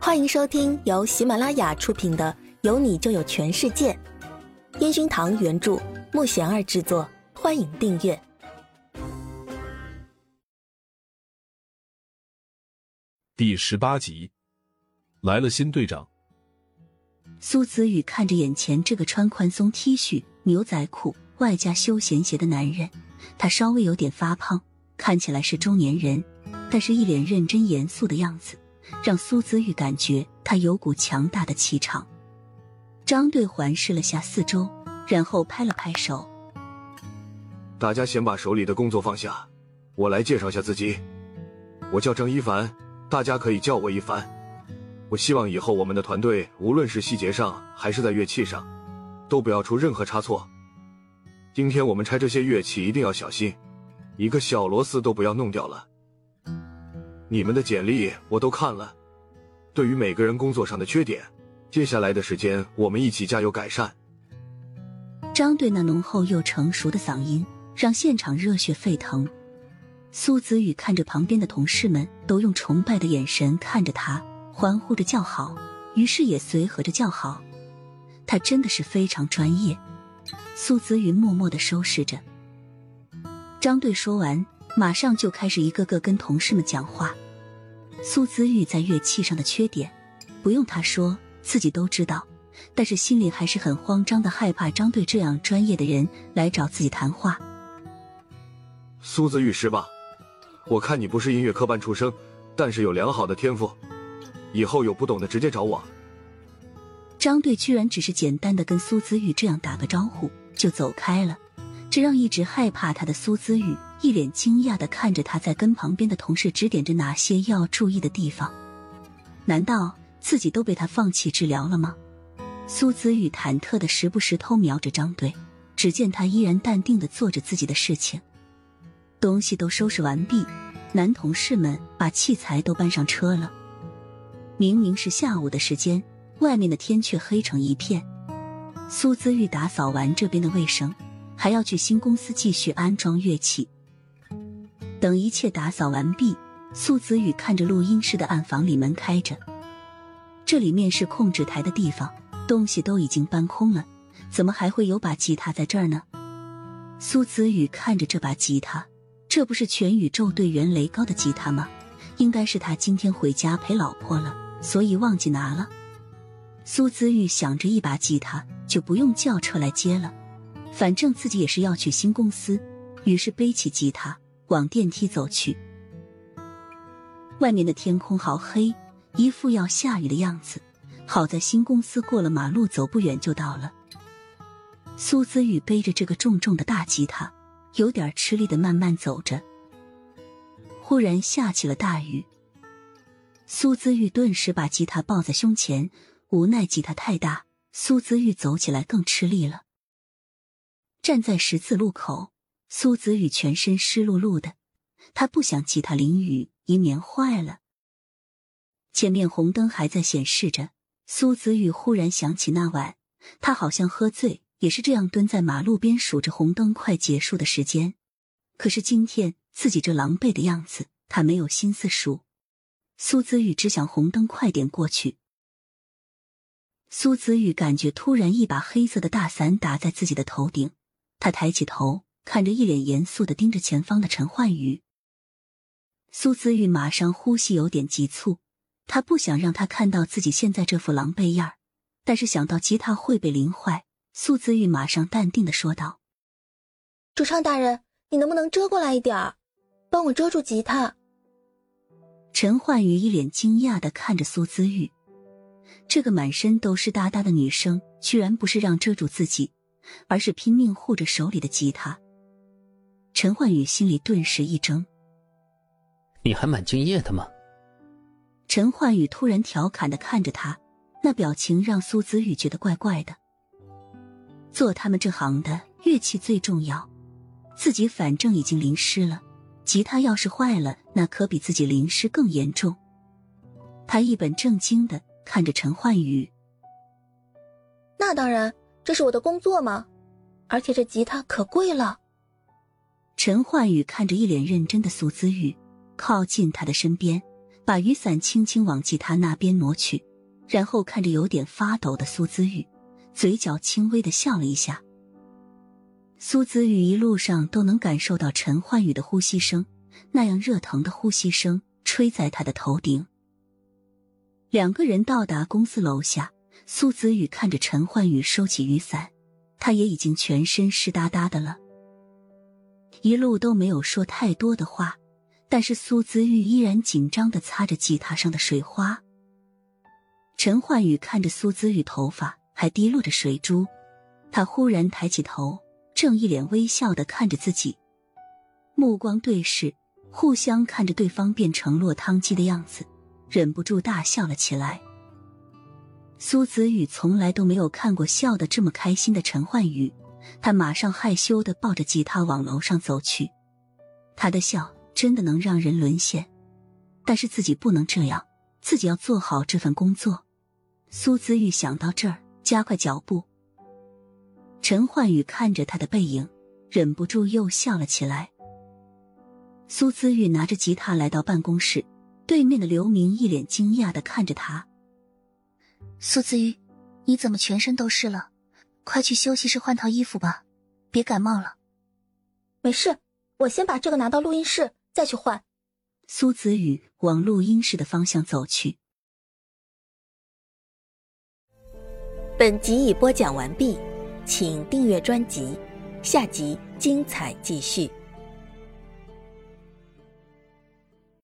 欢迎收听由喜马拉雅出品的《有你就有全世界》，烟熏堂原著，木贤儿制作。欢迎订阅第十八集。来了新队长。苏子宇看着眼前这个穿宽松 T 恤、牛仔裤外加休闲鞋的男人，他稍微有点发胖，看起来是中年人，但是一脸认真严肃的样子。让苏子玉感觉他有股强大的气场。张队环视了下四周，然后拍了拍手：“大家先把手里的工作放下，我来介绍一下自己。我叫张一凡，大家可以叫我一凡。我希望以后我们的团队，无论是细节上还是在乐器上，都不要出任何差错。今天我们拆这些乐器一定要小心，一个小螺丝都不要弄掉了。”你们的简历我都看了，对于每个人工作上的缺点，接下来的时间我们一起加油改善。张队那浓厚又成熟的嗓音让现场热血沸腾。苏子宇看着旁边的同事们都用崇拜的眼神看着他，欢呼着叫好，于是也随和着叫好。他真的是非常专业。苏子宇默默的收拾着。张队说完。马上就开始一个个跟同事们讲话。苏子玉在乐器上的缺点，不用他说，自己都知道。但是心里还是很慌张的，害怕张队这样专业的人来找自己谈话。苏子玉是吧？我看你不是音乐科班出生，但是有良好的天赋。以后有不懂的直接找我。张队居然只是简单的跟苏子玉这样打个招呼就走开了，这让一直害怕他的苏子玉。一脸惊讶的看着他，在跟旁边的同事指点着哪些要注意的地方。难道自己都被他放弃治疗了吗？苏子宇忐忑的时不时偷瞄着张队，只见他依然淡定的做着自己的事情。东西都收拾完毕，男同事们把器材都搬上车了。明明是下午的时间，外面的天却黑成一片。苏子玉打扫完这边的卫生，还要去新公司继续安装乐器。等一切打扫完毕，苏子宇看着录音室的暗房里门开着，这里面是控制台的地方，东西都已经搬空了，怎么还会有把吉他在这儿呢？苏子宇看着这把吉他，这不是全宇宙队员雷高的吉他吗？应该是他今天回家陪老婆了，所以忘记拿了。苏子玉想着一把吉他就不用叫车来接了，反正自己也是要去新公司，于是背起吉他。往电梯走去，外面的天空好黑，一副要下雨的样子。好在新公司过了马路，走不远就到了。苏子玉背着这个重重的大吉他，有点吃力的慢慢走着。忽然下起了大雨，苏子玉顿时把吉他抱在胸前，无奈吉他太大，苏子玉走起来更吃力了。站在十字路口。苏子宇全身湿漉漉的，他不想其他淋雨，以免坏了。前面红灯还在显示着，苏子宇忽然想起那晚，他好像喝醉，也是这样蹲在马路边数着红灯快结束的时间。可是今天自己这狼狈的样子，他没有心思数。苏子宇只想红灯快点过去。苏子宇感觉突然一把黑色的大伞打在自己的头顶，他抬起头。看着一脸严肃的盯着前方的陈焕宇，苏子玉马上呼吸有点急促，他不想让他看到自己现在这副狼狈样儿但是想到吉他会被淋坏，苏子玉马上淡定的说道：“主唱大人，你能不能遮过来一点儿，帮我遮住吉他？”陈焕宇一脸惊讶的看着苏子玉，这个满身都是哒哒的女生，居然不是让遮住自己，而是拼命护着手里的吉他。陈焕宇心里顿时一怔：“你还蛮敬业的嘛。”陈焕宇突然调侃的看着他，那表情让苏子宇觉得怪怪的。做他们这行的，乐器最重要，自己反正已经淋湿了，吉他要是坏了，那可比自己淋湿更严重。他一本正经的看着陈焕宇：“那当然，这是我的工作吗，而且这吉他可贵了。”陈焕宇看着一脸认真的苏子玉，靠近他的身边，把雨伞轻轻往吉他那边挪去，然后看着有点发抖的苏姿玉，嘴角轻微的笑了一下。苏子玉一路上都能感受到陈焕宇的呼吸声，那样热腾的呼吸声吹在他的头顶。两个人到达公司楼下，苏子宇看着陈焕宇收起雨伞，他也已经全身湿哒哒的了。一路都没有说太多的话，但是苏子玉依然紧张的擦着吉他上的水花。陈焕宇看着苏子玉头发还滴落着水珠，他忽然抬起头，正一脸微笑的看着自己，目光对视，互相看着对方变成落汤鸡的样子。忍不住大笑了起来。苏子宇从来都没有看过笑得这么开心的陈焕宇，他马上害羞的抱着吉他往楼上走去。他的笑真的能让人沦陷，但是自己不能这样，自己要做好这份工作。苏子玉想到这儿，加快脚步。陈焕宇看着他的背影，忍不住又笑了起来。苏子玉拿着吉他来到办公室。对面的刘明一脸惊讶的看着他。苏子玉，你怎么全身都湿了？快去休息室换套衣服吧，别感冒了。没事，我先把这个拿到录音室，再去换。苏子宇往录音室的方向走去。本集已播讲完毕，请订阅专辑，下集精彩继续。